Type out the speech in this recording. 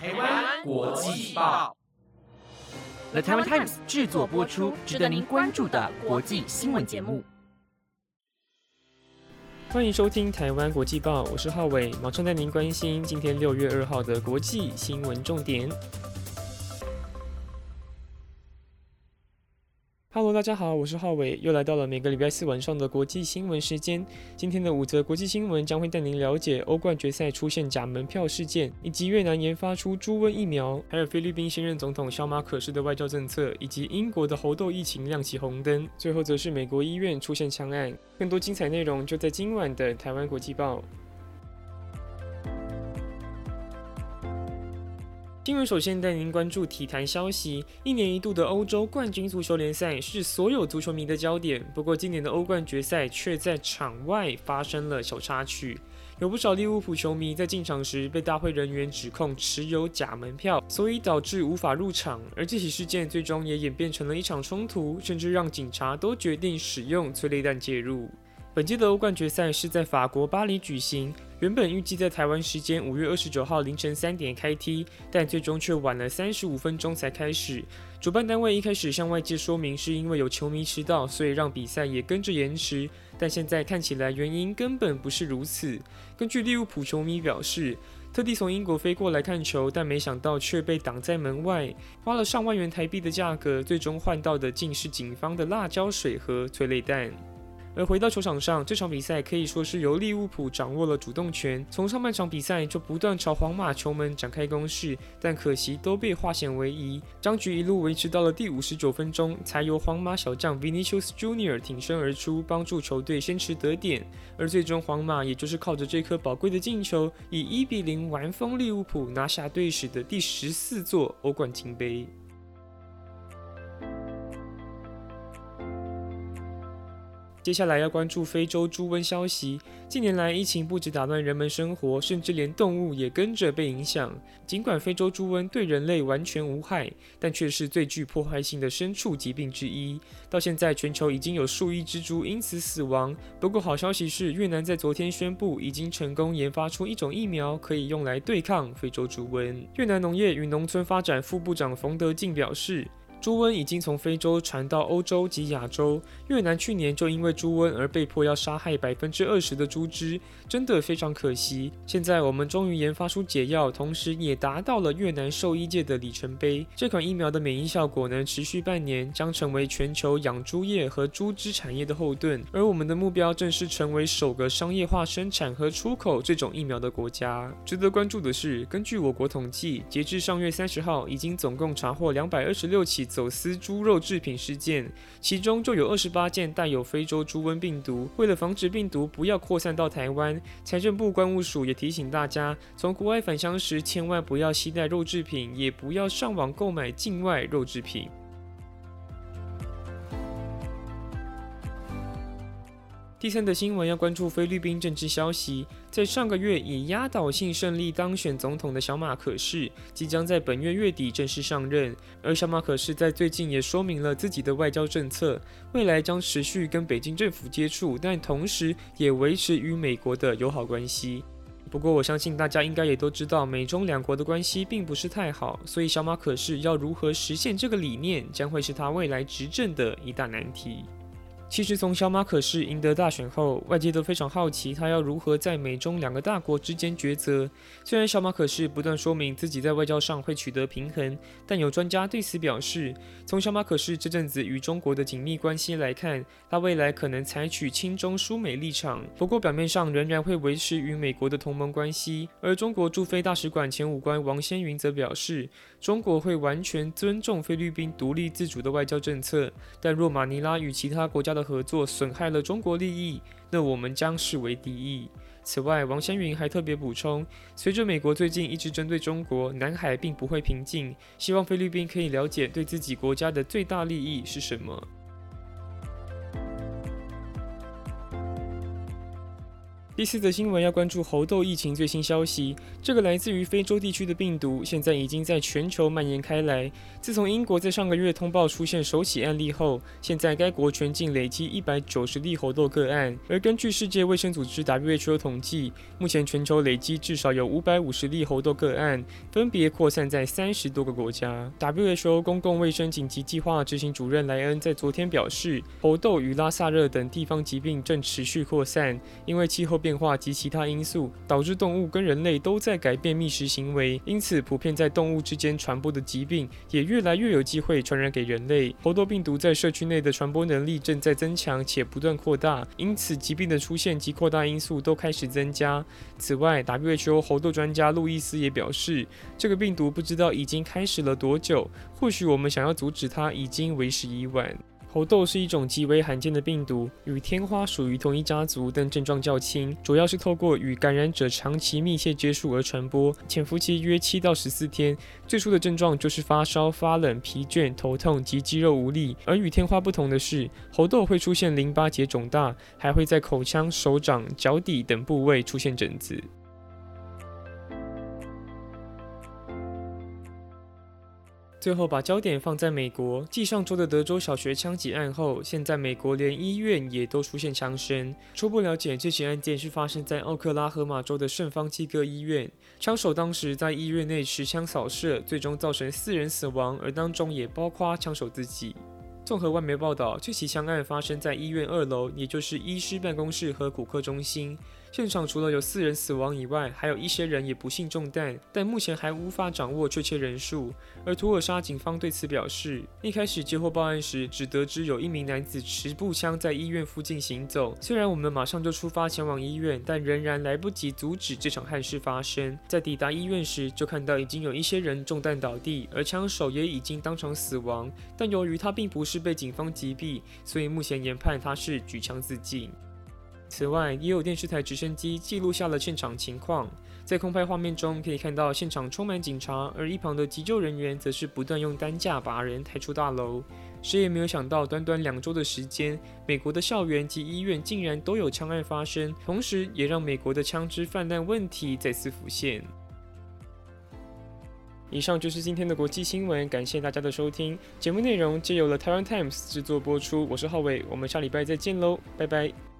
台湾国际报，The Taiwan Times 制作播出，值得您关注的国际新闻节目。欢迎收听台湾国际报，我是浩伟，马上带您关心今天六月二号的国际新闻重点。Hello，大家好，我是浩伟，又来到了每个礼拜四晚上的国际新闻时间。今天的五则国际新闻将会带您了解欧冠决赛出现假门票事件，以及越南研发出猪瘟疫苗，还有菲律宾现任总统小马可士的外交政策，以及英国的猴痘疫情亮起红灯。最后则是美国医院出现枪案。更多精彩内容就在今晚的台湾国际报。新闻首先带您关注体坛消息。一年一度的欧洲冠军足球联赛是所有足球迷的焦点，不过今年的欧冠决赛却在场外发生了小插曲。有不少利物浦球迷在进场时被大会人员指控持有假门票，所以导致无法入场。而这起事件最终也演变成了一场冲突，甚至让警察都决定使用催泪弹介入。本届的欧冠决赛是在法国巴黎举行。原本预计在台湾时间五月二十九号凌晨三点开踢，但最终却晚了三十五分钟才开始。主办单位一开始向外界说明是因为有球迷迟到，所以让比赛也跟着延迟。但现在看起来原因根本不是如此。根据利物浦球迷表示，特地从英国飞过来看球，但没想到却被挡在门外，花了上万元台币的价格，最终换到的竟是警方的辣椒水和催泪弹。而回到球场上，这场比赛可以说是由利物浦掌握了主动权。从上半场比赛就不断朝皇马球门展开攻势，但可惜都被化险为夷。张局一路维持到了第五十九分钟，才由皇马小将 Vinicius Junior 挺身而出，帮助球队先持得点。而最终皇马也就是靠着这颗宝贵的进球，以一比零完封利物浦，拿下队史的第十四座欧冠金杯。接下来要关注非洲猪瘟消息。近年来，疫情不止打乱人们生活，甚至连动物也跟着被影响。尽管非洲猪瘟对人类完全无害，但却是最具破坏性的牲畜疾病之一。到现在，全球已经有数亿只猪因此死亡。不过，好消息是，越南在昨天宣布，已经成功研发出一种疫苗，可以用来对抗非洲猪瘟。越南农业与农村发展副部长冯德进表示。猪瘟已经从非洲传到欧洲及亚洲。越南去年就因为猪瘟而被迫要杀害百分之二十的猪只，真的非常可惜。现在我们终于研发出解药，同时也达到了越南兽医界的里程碑。这款疫苗的免疫效果能持续半年，将成为全球养猪业和猪只产业的后盾。而我们的目标正是成为首个商业化生产和出口这种疫苗的国家。值得关注的是，根据我国统计，截至上月三十号，已经总共查获两百二十六起。走私猪肉制品事件，其中就有二十八件带有非洲猪瘟病毒。为了防止病毒不要扩散到台湾，财政部关务署也提醒大家，从国外返乡时千万不要携带肉制品，也不要上网购买境外肉制品。第三的新闻要关注菲律宾政治消息，在上个月以压倒性胜利当选总统的小马可士，即将在本月月底正式上任。而小马可士在最近也说明了自己的外交政策，未来将持续跟北京政府接触，但同时也维持与美国的友好关系。不过，我相信大家应该也都知道，美中两国的关系并不是太好，所以小马可士要如何实现这个理念，将会是他未来执政的一大难题。其实从小马可士赢得大选后，外界都非常好奇他要如何在美中两个大国之间抉择。虽然小马可士不断说明自己在外交上会取得平衡，但有专家对此表示，从小马可士这阵子与中国的紧密关系来看，他未来可能采取亲中疏美立场。不过表面上仍然会维持与美国的同盟关系。而中国驻菲大使馆前武官王先云则表示，中国会完全尊重菲律宾独立自主的外交政策，但若马尼拉与其他国家的合作损害了中国利益，那我们将视为敌意。此外，王先云还特别补充，随着美国最近一直针对中国，南海并不会平静，希望菲律宾可以了解对自己国家的最大利益是什么。第四则新闻要关注猴痘疫情最新消息。这个来自于非洲地区的病毒，现在已经在全球蔓延开来。自从英国在上个月通报出现首起案例后，现在该国全境累积一百九十例猴痘个案。而根据世界卫生组织 WHO 统计，目前全球累积至少有五百五十例猴痘个案，分别扩散在三十多个国家。WHO 公共卫生紧急计划执行主任莱恩在昨天表示，猴痘与拉萨热等地方疾病正持续扩散，因为气候变。变化及其他因素导致动物跟人类都在改变觅食行为，因此普遍在动物之间传播的疾病也越来越有机会传染给人类。猴痘病毒在社区内的传播能力正在增强且不断扩大，因此疾病的出现及扩大因素都开始增加。此外，WHO 猴痘专家路易斯也表示，这个病毒不知道已经开始了多久，或许我们想要阻止它已经为时已晚。猴痘是一种极为罕见的病毒，与天花属于同一家族，但症状较轻，主要是透过与感染者长期密切接触而传播，潜伏期约七到十四天。最初的症状就是发烧、发冷、疲倦、头痛及肌肉无力。而与天花不同的是，猴痘会出现淋巴结肿大，还会在口腔、手掌、脚底等部位出现疹子。最后把焦点放在美国，继上周的德州小学枪击案后，现在美国连医院也都出现枪声。初步了解，这起案件是发生在奥克拉荷马州的圣方济各医院，枪手当时在医院内持枪扫射，最终造成四人死亡，而当中也包括枪手自己。综合外媒报道，这起枪案发生在医院二楼，也就是医师办公室和骨科中心。现场除了有四人死亡以外，还有一些人也不幸中弹，但目前还无法掌握确切人数。而土尔沙警方对此表示，一开始接获报案时，只得知有一名男子持步枪在医院附近行走。虽然我们马上就出发前往医院，但仍然来不及阻止这场憾事发生。在抵达医院时，就看到已经有一些人中弹倒地，而枪手也已经当场死亡。但由于他并不是被警方击毙，所以目前研判他是举枪自尽。此外，也有电视台直升机记录下了现场情况。在空拍画面中，可以看到现场充满警察，而一旁的急救人员则是不断用担架把人抬出大楼。谁也没有想到，短短两周的时间，美国的校园及医院竟然都有枪案发生，同时也让美国的枪支泛滥问题再次浮现。以上就是今天的国际新闻，感谢大家的收听。节目内容皆由了 Taiwan Times 制作播出，我是浩伟，我们下礼拜再见喽，拜拜。